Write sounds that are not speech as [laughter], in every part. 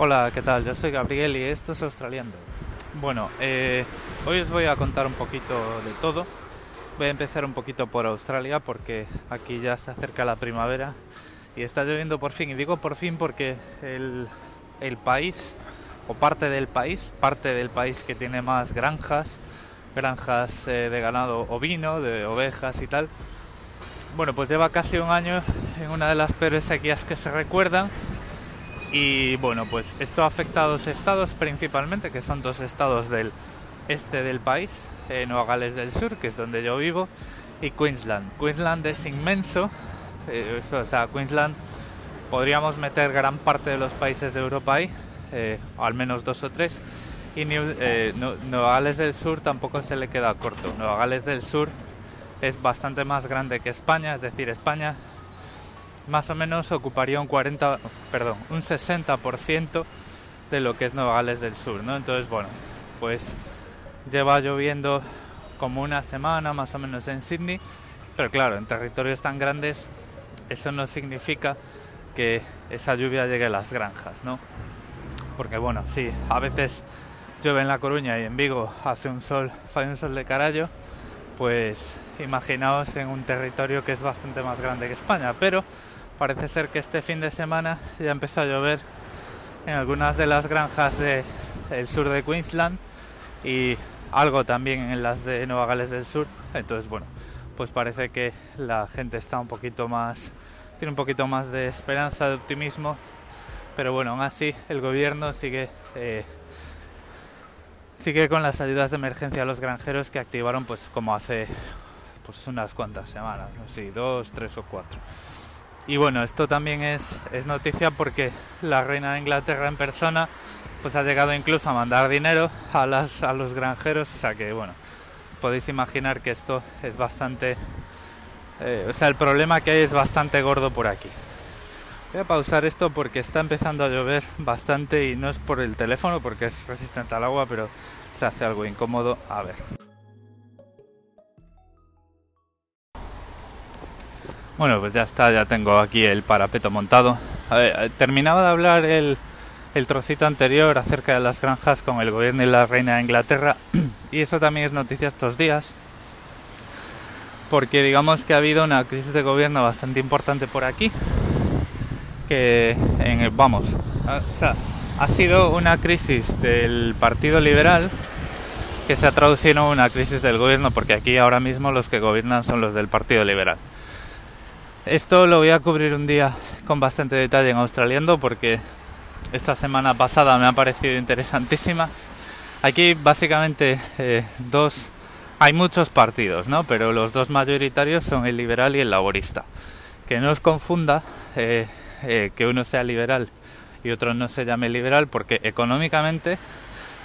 Hola, ¿qué tal? Yo soy Gabriel y esto es Australiando. Bueno, eh, hoy os voy a contar un poquito de todo. Voy a empezar un poquito por Australia porque aquí ya se acerca la primavera y está lloviendo por fin. Y digo por fin porque el, país, o parte del país, parte del país que tiene más granjas, granjas eh, de ganado ovino, de ovejas y tal, bueno, pues lleva casi un año en una de las peores sequías que se recuerdan. Y bueno, pues esto afecta a dos estados principalmente, que son dos estados del este del país, eh, Nueva Gales del Sur, que es donde yo vivo, y Queensland. Queensland es inmenso, eh, o sea, Queensland podríamos meter gran parte de los países de Europa ahí, eh, al menos dos o tres, y Nueva Gales del Sur tampoco se le queda corto. Nueva Gales del Sur es bastante más grande que España, es decir, España más o menos ocuparía un 40, perdón, un 60% de lo que es Nueva Gales del Sur, ¿no? Entonces, bueno, pues lleva lloviendo como una semana más o menos en Sydney, pero claro, en territorios tan grandes eso no significa que esa lluvia llegue a las granjas, ¿no? Porque bueno, sí, a veces llueve en La Coruña y en Vigo hace un sol, falla un sol de carallo, pues imaginaos en un territorio que es bastante más grande que España, pero parece ser que este fin de semana ya empezó a llover en algunas de las granjas del sur de Queensland y algo también en las de Nueva Gales del Sur. Entonces, bueno, pues parece que la gente está un poquito más, tiene un poquito más de esperanza, de optimismo, pero bueno, aún así el gobierno sigue eh, sigue con las ayudas de emergencia a los granjeros que activaron pues como hace pues unas cuantas semanas, no sé, dos, tres o cuatro. Y bueno, esto también es, es noticia porque la reina de Inglaterra en persona pues ha llegado incluso a mandar dinero a, las, a los granjeros, o sea que bueno, podéis imaginar que esto es bastante... Eh, o sea, el problema que hay es bastante gordo por aquí. Voy a pausar esto porque está empezando a llover bastante y no es por el teléfono porque es resistente al agua, pero se hace algo incómodo. A ver. Bueno, pues ya está, ya tengo aquí el parapeto montado. Eh, terminaba de hablar el, el trocito anterior acerca de las granjas con el gobierno y la reina de Inglaterra [clears throat] y eso también es noticia estos días porque digamos que ha habido una crisis de gobierno bastante importante por aquí que, en, vamos, o sea, ha sido una crisis del Partido Liberal que se ha traducido en una crisis del gobierno, porque aquí ahora mismo los que gobiernan son los del Partido Liberal. Esto lo voy a cubrir un día con bastante detalle en Australiando, porque esta semana pasada me ha parecido interesantísima. Aquí básicamente eh, dos, hay muchos partidos, ¿no? Pero los dos mayoritarios son el liberal y el laborista. Que no os confunda, eh, eh, que uno sea liberal y otro no se llame liberal porque económicamente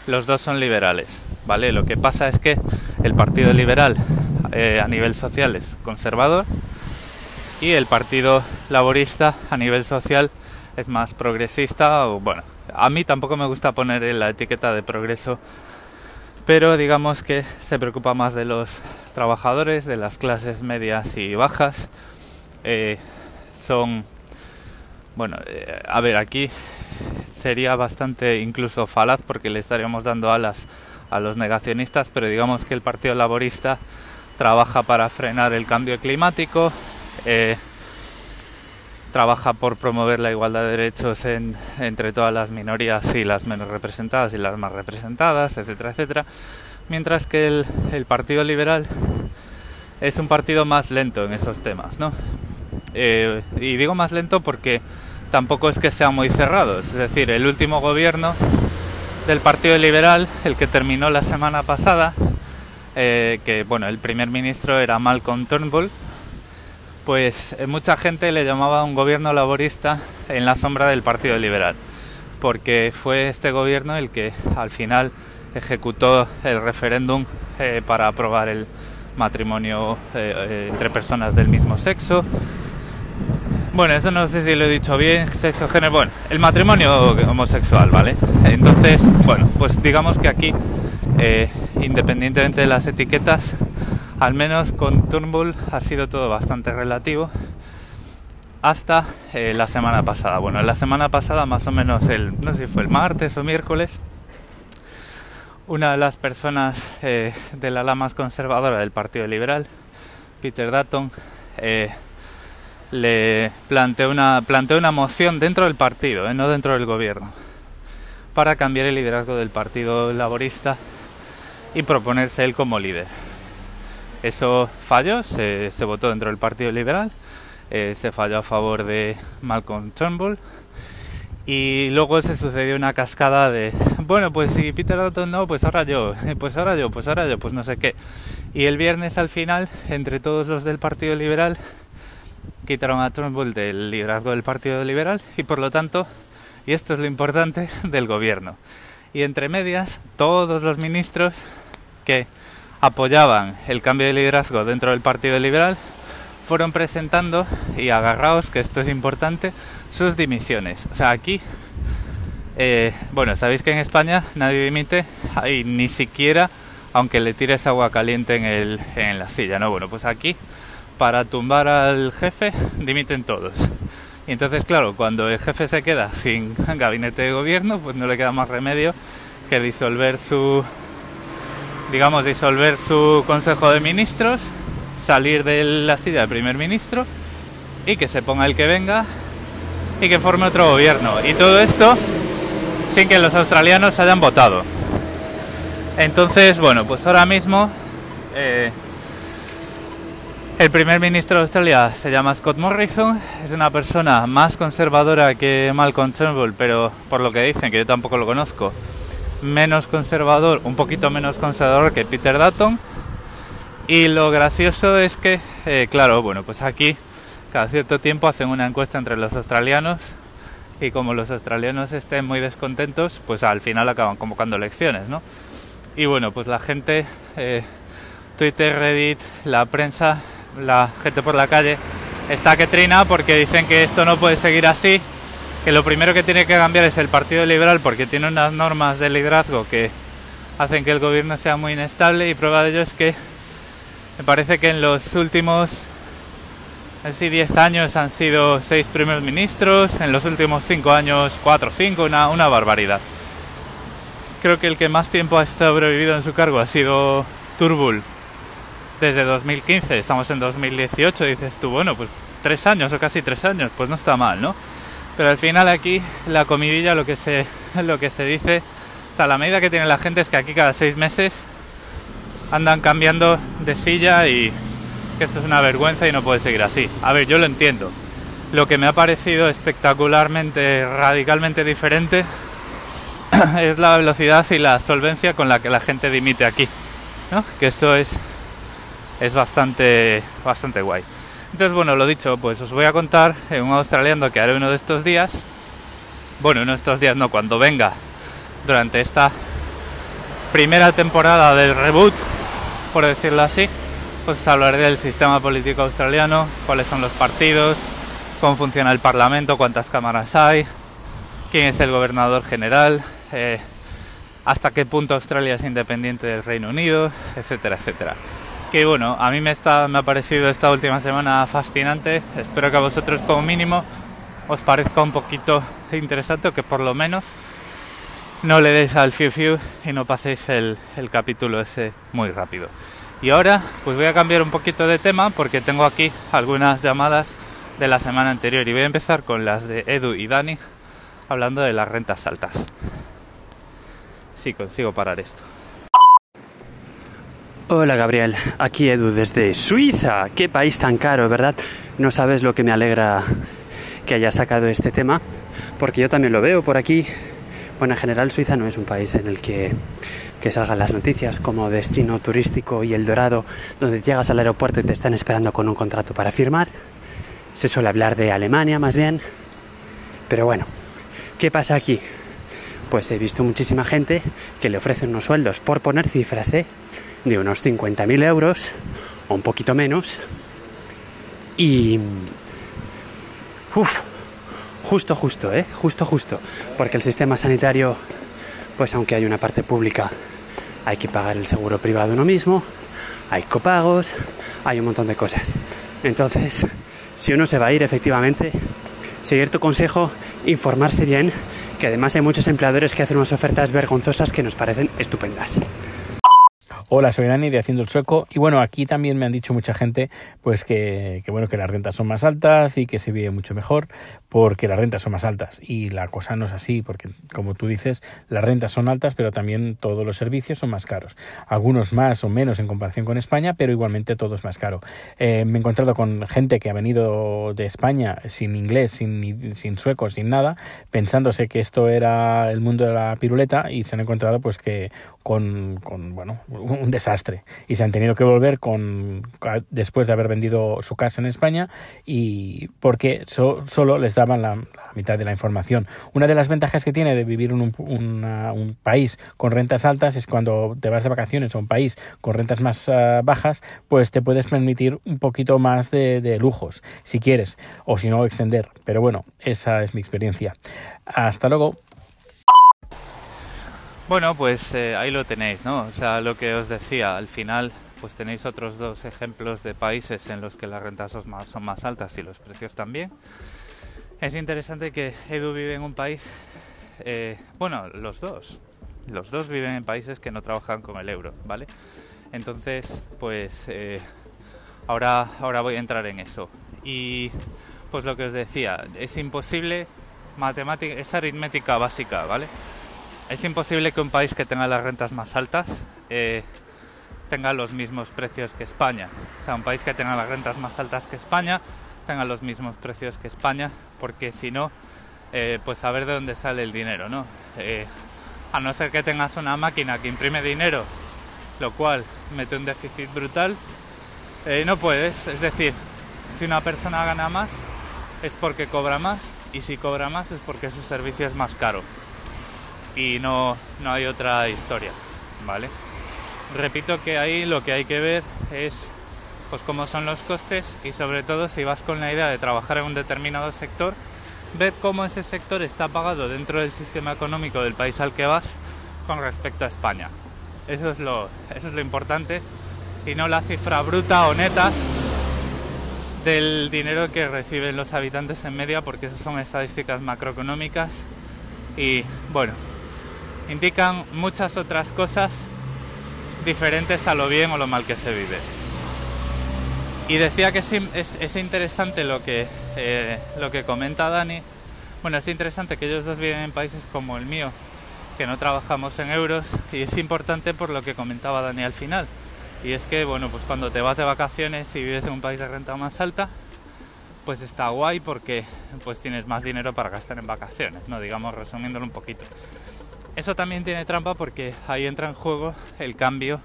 los dos son liberales, ¿vale? Lo que pasa es que el Partido Liberal eh, a nivel social es conservador y el Partido Laborista a nivel social es más progresista bueno, a mí tampoco me gusta poner la etiqueta de progreso, pero digamos que se preocupa más de los trabajadores, de las clases medias y bajas, eh, son bueno, eh, a ver, aquí sería bastante incluso falaz porque le estaríamos dando alas a los negacionistas, pero digamos que el Partido Laborista trabaja para frenar el cambio climático, eh, trabaja por promover la igualdad de derechos entre todas las minorías y las menos representadas y las más representadas, etcétera, etcétera, mientras que el, Partido Liberal es un partido más lento en esos temas, ¿no? Eh, y digo más lento porque tampoco es que sean muy cerrados. Es decir, el último gobierno del Partido Liberal, el que terminó la semana pasada, eh, que bueno, el primer ministro era Malcolm Turnbull, pues eh, mucha gente le llamaba un gobierno laborista en la sombra del Partido Liberal, porque fue este gobierno el que al final ejecutó el referéndum para aprobar el matrimonio entre personas del mismo sexo, bueno, eso no sé si lo he dicho bien, sexo, género, bueno, el matrimonio homosexual, ¿vale? Entonces, bueno, pues digamos que aquí, eh, independientemente de las etiquetas, al menos con Turnbull ha sido todo bastante relativo. hasta eh, la semana pasada. Bueno, la semana pasada, más o menos el, no sé si fue el martes o miércoles, una de las personas eh, de la ala más conservadora del Partido Liberal, Peter Dutton, eh, le planteó una, planteó una moción dentro del partido, no dentro del gobierno, para cambiar el liderazgo del Partido Laborista y proponerse él como líder. Eso falló, se, votó dentro del Partido Liberal eh, se falló a favor de Malcolm Turnbull. Y luego se sucedió una cascada de, bueno, pues si Peter Dutton no, pues ahora yo, [laughs] pues ahora yo, pues ahora yo, pues no sé qué. Y el viernes al final, entre todos los del Partido Liberal, quitaron a Turnbull del liderazgo del Partido Liberal y por lo tanto, y esto es lo importante, [laughs] del gobierno. Y entre medias, todos los ministros que apoyaban el cambio de liderazgo dentro del Partido Liberal fueron presentando, y agarraos que esto es importante, sus dimisiones. O sea, aquí, eh, bueno, sabéis que en España nadie dimite, y ni siquiera aunque le tires agua caliente en, el, en la silla, ¿no? Bueno, pues aquí, para tumbar al jefe, dimiten todos. Y entonces, claro, cuando el jefe se queda sin [laughs] gabinete de gobierno, pues no le queda más remedio que disolver su, digamos, disolver su consejo de ministros salir de la silla del primer ministro y que se ponga el que venga y que forme otro gobierno. Y todo esto sin que los australianos hayan votado. Entonces, bueno, pues ahora mismo eh, el primer ministro de Australia se llama Scott Morrison, es una persona más conservadora que Malcolm Turnbull, pero por lo que dicen, que yo tampoco lo conozco, menos conservador, un poquito menos conservador que Peter Dutton y lo gracioso es que, eh, claro, bueno, pues aquí cada cierto tiempo hacen una encuesta entre los australianos y como los australianos estén muy descontentos, pues al final acaban convocando elecciones, ¿no? Y bueno, pues la gente, eh, Twitter, Reddit, la prensa, la gente por la calle, está que trina porque dicen que esto no puede seguir así, que lo primero que tiene que cambiar es el Partido Liberal porque tiene unas normas de liderazgo que hacen que el gobierno sea muy inestable y prueba de ello es que me parece que en los últimos así 10 años han sido 6 primeros ministros, en los últimos 5 años 4 o 5, una, una barbaridad. Creo que el que más tiempo ha sobrevivido en su cargo ha sido Turbul desde 2015, estamos en 2018, dices tú, bueno, pues 3 años o casi 3 años, pues no está mal, ¿no? Pero al final aquí la comidilla lo que se, [laughs] lo que se dice, o sea, la medida que tiene la gente es que aquí cada 6 meses andan cambiando de silla y que esto es una vergüenza y no puede seguir así. A ver, yo lo entiendo. Lo que me ha parecido espectacularmente, radicalmente diferente [clears throat] es la velocidad y la solvencia con la que la gente dimite aquí. ¿no? Que esto es, es bastante, bastante guay. Entonces, bueno, lo dicho, pues os voy a contar en un australiano que haré uno de estos días. Bueno, uno de estos días no, cuando venga durante esta primera temporada del reboot por decirlo así, pues hablaré del sistema político australiano, cuáles son los partidos, cómo funciona el Parlamento, cuántas cámaras hay, quién es el gobernador general, eh, hasta qué punto Australia es independiente del Reino Unido, etcétera, etcétera. Que bueno, a mí me, ha parecido esta última semana fascinante, espero que a vosotros como mínimo os parezca un poquito interesante o que por lo menos no le deis al fiu fiu y no paséis el, capítulo ese muy rápido. Y ahora pues voy a cambiar un poquito de tema porque tengo aquí algunas llamadas de la semana anterior y voy a empezar con las de Edu y Dani hablando de las rentas altas. Sí, consigo parar esto. Hola Gabriel, aquí Edu desde Suiza. Qué país tan caro, ¿verdad? No sabes lo que me alegra que haya sacado este tema, porque yo también lo veo por aquí bueno, en general Suiza no es un país en el que, salgan las noticias como destino turístico y El Dorado, donde llegas al aeropuerto y te están esperando con un contrato para firmar. Se suele hablar de Alemania más bien. Pero bueno, ¿qué pasa aquí? Pues he visto muchísima gente que le ofrecen unos sueldos, por poner cifras, ¿eh? De unos 50.000 euros o un poquito menos. Y... Uf, Justo, justo, ¿eh? Justo, justo. Porque el sistema sanitario, pues aunque hay una parte pública, hay que pagar el seguro privado uno mismo, hay copagos, hay un montón de cosas. Entonces, si uno se va a ir efectivamente, seguir tu consejo, informarse bien, que además hay muchos empleadores que hacen unas ofertas vergonzosas que nos parecen estupendas. Hola, soy Dani de Haciendo el Sueco. Y bueno, aquí también me han dicho mucha gente pues que, bueno que las rentas son más altas y que se vive mucho mejor porque las rentas son más altas. Y la cosa no es así porque como tú dices las rentas son altas pero también todos los servicios son más caros. Algunos más o menos en comparación con España pero igualmente todo es más caro. Eh, me he encontrado con gente que ha venido de España sin inglés sin, sin sueco sin nada pensándose que esto era el mundo de la piruleta y se han encontrado pues que con, con bueno un desastre y se han tenido que volver con después de haber vendido su casa en España y porque so, solo les daban la, mitad de la información. Una de las ventajas que tiene de vivir en un, una, un país con rentas altas es cuando te vas de vacaciones a un país con rentas más uh, bajas, pues te puedes permitir un poquito más de lujos, si quieres, o si no, extender. Pero bueno, esa es mi experiencia. Hasta luego. Bueno, pues eh, ahí lo tenéis, ¿no? O sea, lo que os decía, al final pues tenéis otros dos ejemplos de países en los que las rentas son más, altas y los precios también. Es interesante que Edu vive en un país, eh, bueno, los dos, los dos viven en países que no trabajan con el euro, ¿vale? Entonces, pues eh, ahora, ahora voy a entrar en eso. Y pues lo que os decía, es imposible, matemática, es aritmética básica, ¿vale? Es imposible que un país que tenga las rentas más altas eh, tenga los mismos precios que España. O sea, un país que tenga las rentas más altas que España tenga los mismos precios que España, porque si no, eh, pues a ver de dónde sale el dinero, ¿no? Eh, a no ser que tengas una máquina que imprime dinero, lo cual mete un déficit brutal, eh, no puedes. Es decir, si una persona gana más, es porque cobra más, y si cobra más es porque su servicio es más caro y no, no hay otra historia, ¿vale? Repito que ahí lo que hay que ver es pues cómo son los costes y sobre todo si vas con la idea de trabajar en un determinado sector, ver cómo ese sector está pagado dentro del sistema económico del país al que vas con respecto a España. Eso es lo, eso es lo importante y no la cifra bruta o neta del dinero que reciben los habitantes en media porque esas son estadísticas macroeconómicas y bueno, indican muchas otras cosas diferentes a lo bien o lo mal que se vive. Y decía que es, es, es interesante lo que, eh, lo que comenta Dani. Bueno, es interesante que ellos dos viven en países como el mío, que no trabajamos en euros, y es importante por lo que comentaba Dani al final. Y es que, bueno, pues cuando te vas de vacaciones y vives en un país de renta más alta, pues está guay porque pues tienes más dinero para gastar en vacaciones, ¿no? Digamos, resumiéndolo un poquito. Eso también tiene trampa porque ahí entra en juego el cambio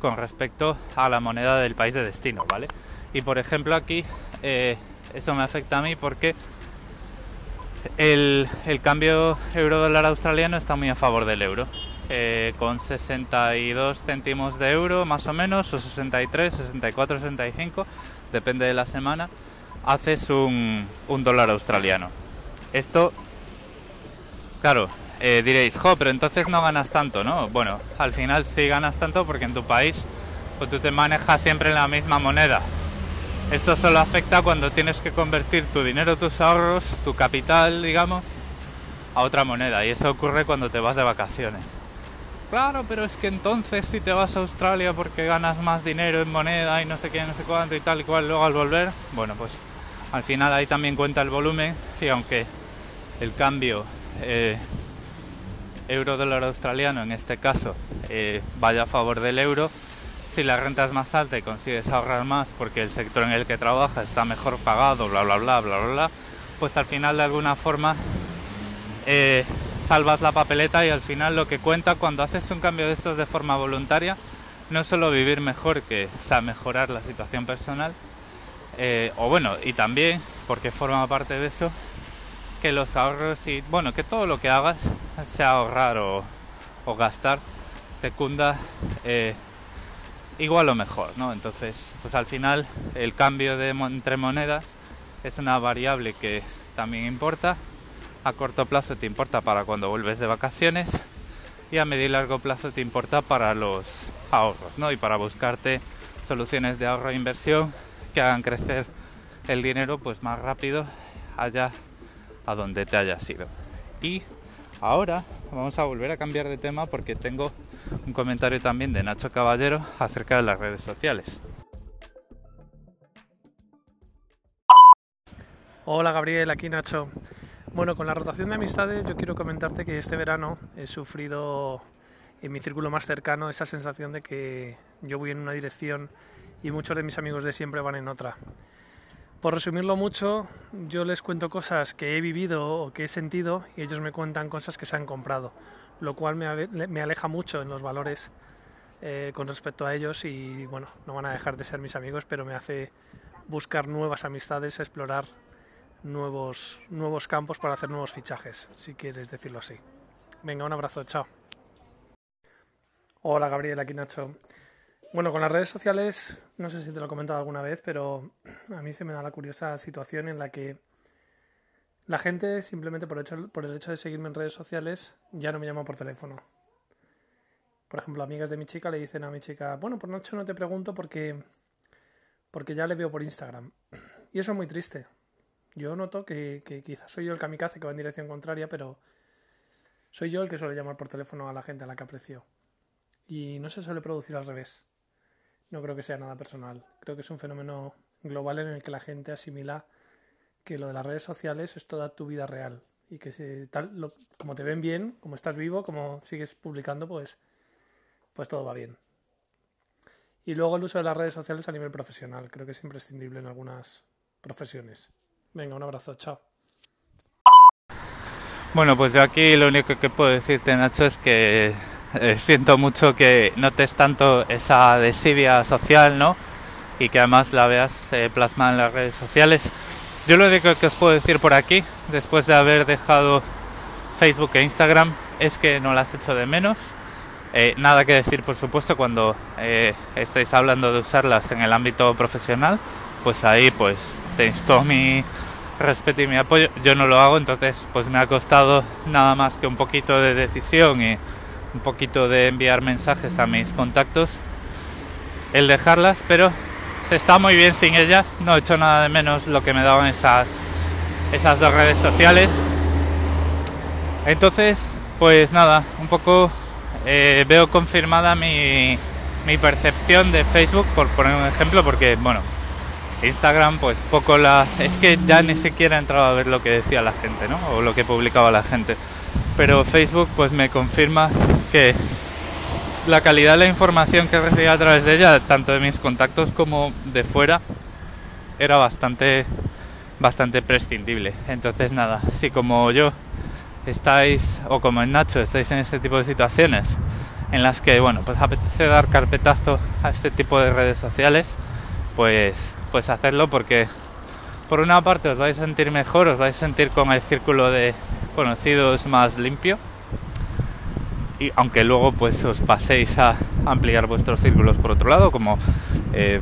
con respecto a la moneda del país de destino, ¿vale? Y por ejemplo aquí eh, eso me afecta a mí porque el, el cambio euro-dólar australiano está muy a favor del euro. Eh, con 62 céntimos de euro más o menos, o 63, 64, 65, depende de la semana, haces un, un dólar australiano. Esto, claro, eh, diréis, jo, pero entonces no ganas tanto, ¿no? Bueno, al final sí ganas tanto porque en tu país pues tú te manejas siempre en la misma moneda. Esto solo afecta cuando tienes que convertir tu dinero, tus ahorros, tu capital, digamos, a otra moneda. Y eso ocurre cuando te vas de vacaciones. Claro, pero es que entonces si te vas a Australia porque ganas más dinero en moneda y no sé qué, no sé cuánto y tal y cual, luego al volver, bueno, pues al final ahí también cuenta el volumen y aunque el cambio eh, euro dólar australiano en este caso eh, vaya a favor del euro si la renta es más alta y consigues ahorrar más porque el sector en el que trabajas está mejor pagado bla bla bla bla bla bla pues al final de alguna forma eh, salvas la papeleta y al final lo que cuenta cuando haces un cambio de estos de forma voluntaria no es solo vivir mejor que o sea, mejorar la situación personal eh, o bueno y también porque forma parte de eso que los ahorros y bueno que todo lo que hagas sea ahorrar o, gastar te cunda eh, igual o mejor no entonces pues al final el cambio de entre monedas es una variable que también importa. A corto plazo te importa para cuando vuelves de vacaciones y a medio y largo plazo te importa para los ahorros no y para buscarte soluciones de ahorro e inversión que hagan crecer el dinero pues más rápido allá a donde te hayas ido. Y ahora vamos a volver a cambiar de tema porque tengo un comentario también de Nacho Caballero acerca de las redes sociales. Hola Gabriel, aquí Nacho. Bueno, con la rotación de amistades yo quiero comentarte que este verano he sufrido en mi círculo más cercano esa sensación de que yo voy en una dirección y muchos de mis amigos de siempre van en otra. Por resumirlo mucho, yo les cuento cosas que he vivido o que he sentido y ellos me cuentan cosas que se han comprado, lo cual me aleja mucho en los valores eh, con respecto a ellos y bueno, no van a dejar de ser mis amigos, pero me hace buscar nuevas amistades, explorar nuevos, nuevos campos para hacer nuevos fichajes, si quieres decirlo así. Venga, un abrazo, chao. Hola Gabriel, aquí Nacho. Bueno, con las redes sociales, no sé si te lo he comentado alguna vez, pero a mí se me da la curiosa situación en la que la gente simplemente por, hecho, por el hecho de seguirme en redes sociales ya no me llama por teléfono. Por ejemplo, amigas de mi chica le dicen a mi chica, bueno, por Nacho no te pregunto porque, porque ya le veo por Instagram. Y eso es muy triste, yo noto que, quizás soy yo el kamikaze que va en dirección contraria, pero soy yo el que suele llamar por teléfono a la gente a la que aprecio. Y no se suele producir al revés. No creo que sea nada personal. Creo que es un fenómeno global en el que la gente asimila que lo de las redes sociales es toda tu vida real. Y que si tal, como te ven bien, como estás vivo, como sigues publicando, pues, pues todo va bien. Y luego el uso de las redes sociales a nivel profesional. Creo que es imprescindible en algunas profesiones. Venga, un abrazo, chao. Bueno, pues yo aquí lo único que puedo decirte, Nacho, es que eh, siento mucho que notes tanto esa desidia social, ¿no? Y que además la veas eh, plasmada en las redes sociales. Yo lo único que os puedo decir por aquí, después de haber dejado Facebook e Instagram, es que no las echo de menos. Eh, nada que decir, por supuesto, cuando estéis hablando de usarlas en el ámbito profesional, pues ahí pues tenéis todo mi respeto y mi apoyo. Yo no lo hago, entonces pues me ha costado nada más que un poquito de decisión y un poquito de enviar mensajes a mis contactos el dejarlas, pero se está muy bien sin ellas. No he hecho nada de menos lo que me daban esas esas dos redes sociales. Entonces, pues nada, un poco eh, veo confirmada mi, percepción de Facebook, por poner un ejemplo, porque bueno, Instagram, pues poco la. Es que ya ni siquiera he entrado a ver lo que decía la gente, ¿no? O lo que publicaba la gente. Pero Facebook, pues me confirma que la calidad de la información que recibía a través de ella, tanto de mis contactos como de fuera, era bastante, bastante prescindible. Entonces, nada, si como yo estáis, o como en Nacho, estáis en este tipo de situaciones en las que, bueno, pues apetece dar carpetazo a este tipo de redes sociales, pues pues hacerlo porque por una parte os vais a sentir mejor, os vais a sentir con el círculo de conocidos más limpio y aunque luego pues os paséis a ampliar vuestros círculos por otro lado como eh,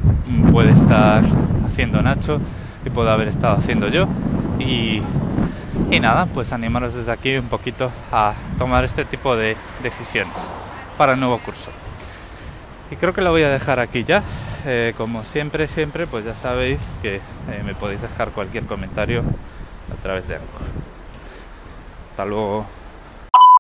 puede estar haciendo Nacho y puedo haber estado haciendo yo y, y nada pues animaros desde aquí un poquito a tomar este tipo de decisiones para el nuevo curso y creo que lo voy a dejar aquí ya eh, como siempre, siempre, pues ya sabéis que eh, me podéis dejar cualquier comentario a través de algo. Hasta luego.